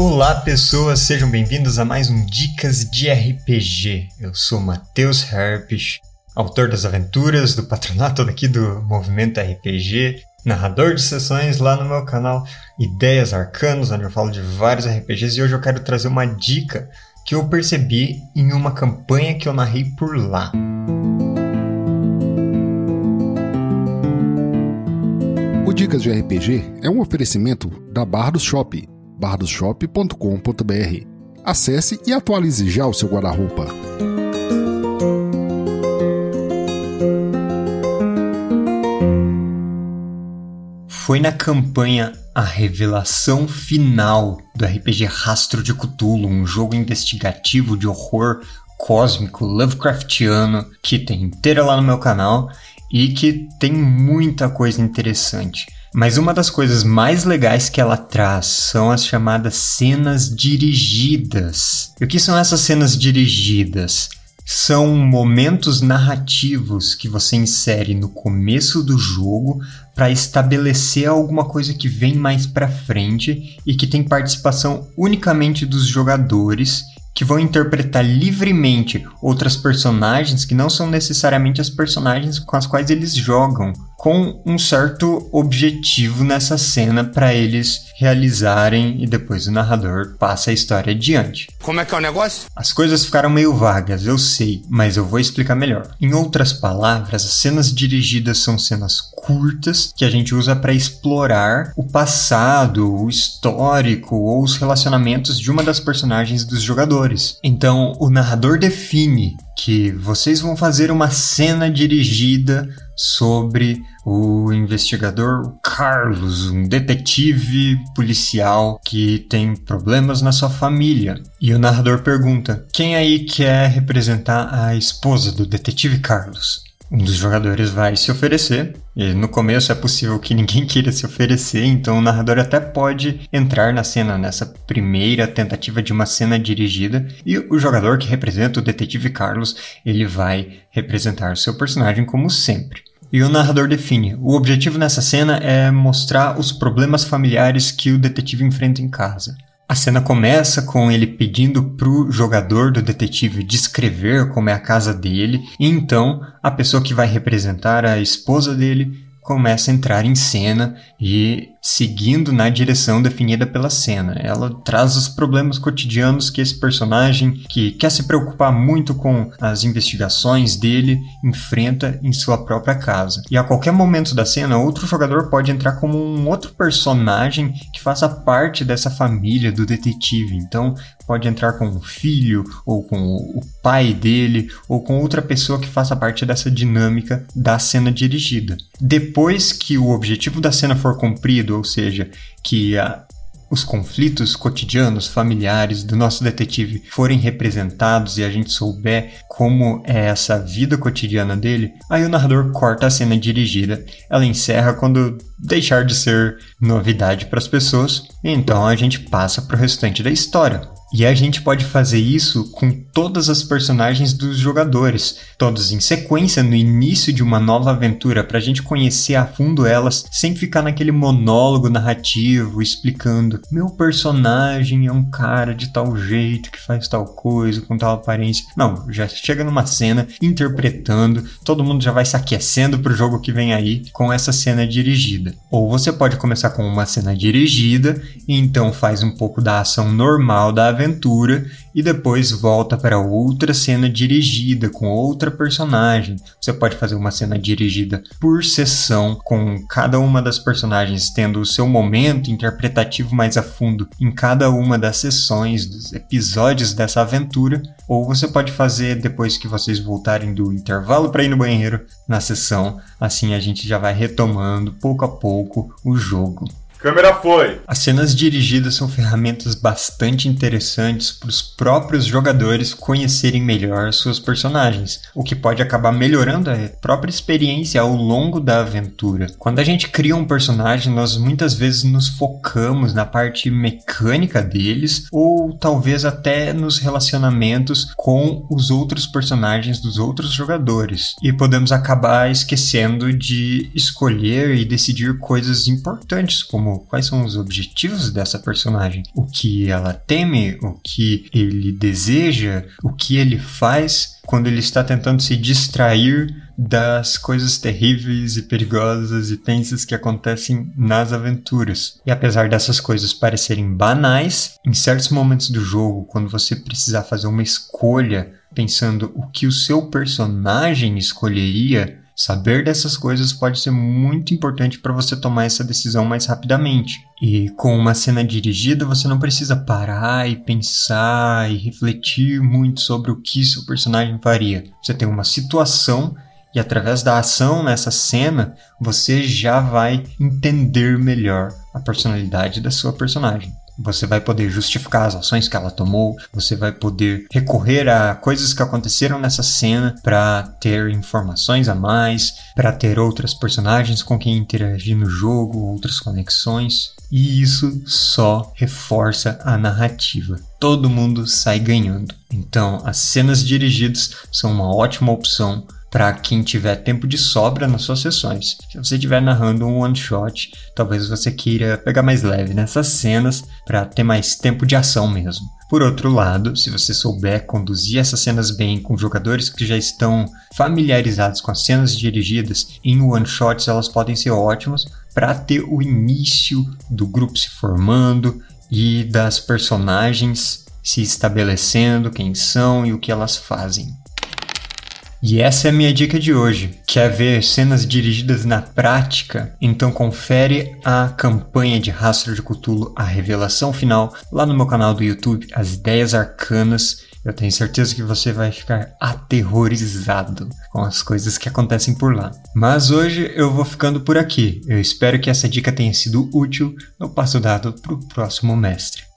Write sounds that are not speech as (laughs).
Olá pessoas, sejam bem-vindos a mais um Dicas de RPG. Eu sou Matheus Herpes, autor das aventuras do patronato daqui do Movimento RPG, narrador de sessões lá no meu canal Ideias Arcanos, onde eu falo de vários RPGs e hoje eu quero trazer uma dica que eu percebi em uma campanha que eu narrei por lá. O Dicas de RPG é um oferecimento da Barra do Shop, bardoshop.com.br. Acesse e atualize já o seu guarda-roupa. Foi na campanha A Revelação Final do RPG Rastro de Cthulhu, um jogo investigativo de horror cósmico Lovecraftiano que tem inteira lá no meu canal e que tem muita coisa interessante. Mas uma das coisas mais legais que ela traz são as chamadas cenas dirigidas. E o que são essas cenas dirigidas? São momentos narrativos que você insere no começo do jogo para estabelecer alguma coisa que vem mais para frente e que tem participação unicamente dos jogadores que vão interpretar livremente outras personagens que não são necessariamente as personagens com as quais eles jogam, com um certo objetivo nessa cena para eles realizarem e depois o narrador passa a história adiante. Como é que é o negócio? As coisas ficaram meio vagas, eu sei, mas eu vou explicar melhor. Em outras palavras, as cenas dirigidas são cenas curtas que a gente usa para explorar o passado, o histórico ou os relacionamentos de uma das personagens dos jogadores. Então, o narrador define que vocês vão fazer uma cena dirigida sobre o investigador Carlos, um detetive policial que tem problemas na sua família. E o narrador pergunta: quem aí quer representar a esposa do detetive Carlos? Um dos jogadores vai se oferecer. E no começo é possível que ninguém (laughs) queira se oferecer, então o narrador até pode entrar na cena nessa primeira tentativa de uma cena dirigida e o jogador que representa o detetive Carlos, ele vai representar seu personagem como sempre. E o narrador define: o objetivo nessa cena é mostrar os problemas familiares que o detetive enfrenta em casa. A cena começa com ele pedindo pro jogador do detetive descrever como é a casa dele, e então a pessoa que vai representar a esposa dele começa a entrar em cena e seguindo na direção definida pela cena. Ela traz os problemas cotidianos que esse personagem, que quer se preocupar muito com as investigações dele, enfrenta em sua própria casa. E a qualquer momento da cena, outro jogador pode entrar como um outro personagem que faça parte dessa família do detetive. Então, pode entrar com o filho, ou com o pai dele, ou com outra pessoa que faça parte dessa dinâmica da cena dirigida. Depois que o objetivo da cena for cumprido, ou seja, que a, os conflitos cotidianos, familiares do nosso detetive forem representados e a gente souber como é essa vida cotidiana dele, aí o narrador corta a cena dirigida. Ela encerra quando deixar de ser novidade para as pessoas, então a gente passa para o restante da história. E a gente pode fazer isso com todas as personagens dos jogadores, todos em sequência no início de uma nova aventura, para a gente conhecer a fundo elas, sem ficar naquele monólogo narrativo explicando: meu personagem é um cara de tal jeito que faz tal coisa, com tal aparência. Não, já chega numa cena interpretando, todo mundo já vai se aquecendo pro jogo que vem aí com essa cena dirigida. Ou você pode começar com uma cena dirigida e então faz um pouco da ação normal da aventura e depois volta para outra cena dirigida com outra personagem. Você pode fazer uma cena dirigida por sessão, com cada uma das personagens tendo o seu momento interpretativo mais a fundo em cada uma das sessões, dos episódios dessa aventura, ou você pode fazer depois que vocês voltarem do intervalo para ir no banheiro na sessão. Assim a gente já vai retomando pouco a pouco o jogo. Câmera foi! As cenas dirigidas são ferramentas bastante interessantes para os próprios jogadores conhecerem melhor suas personagens, o que pode acabar melhorando a própria experiência ao longo da aventura. Quando a gente cria um personagem, nós muitas vezes nos focamos na parte mecânica deles ou talvez até nos relacionamentos com os outros personagens dos outros jogadores, e podemos acabar esquecendo de escolher e decidir coisas importantes como como quais são os objetivos dessa personagem, o que ela teme, o que ele deseja, o que ele faz quando ele está tentando se distrair das coisas terríveis e perigosas e tensas que acontecem nas aventuras. E apesar dessas coisas parecerem banais, em certos momentos do jogo, quando você precisar fazer uma escolha pensando o que o seu personagem escolheria, Saber dessas coisas pode ser muito importante para você tomar essa decisão mais rapidamente. E com uma cena dirigida, você não precisa parar e pensar e refletir muito sobre o que seu personagem faria. Você tem uma situação e através da ação nessa cena, você já vai entender melhor a personalidade da sua personagem. Você vai poder justificar as ações que ela tomou, você vai poder recorrer a coisas que aconteceram nessa cena para ter informações a mais, para ter outras personagens com quem interagir no jogo, outras conexões. E isso só reforça a narrativa. Todo mundo sai ganhando. Então, as cenas dirigidas são uma ótima opção para quem tiver tempo de sobra nas suas sessões. Se você estiver narrando um one shot, talvez você queira pegar mais leve nessas cenas para ter mais tempo de ação mesmo. Por outro lado, se você souber conduzir essas cenas bem com jogadores que já estão familiarizados com as cenas dirigidas em one shots, elas podem ser ótimas para ter o início do grupo se formando e das personagens se estabelecendo, quem são e o que elas fazem. E essa é a minha dica de hoje. Quer ver cenas dirigidas na prática? Então confere a campanha de Rastro de Cthulhu, a revelação final, lá no meu canal do YouTube, As Ideias Arcanas. Eu tenho certeza que você vai ficar aterrorizado com as coisas que acontecem por lá. Mas hoje eu vou ficando por aqui. Eu espero que essa dica tenha sido útil. Eu passo dado para o próximo mestre.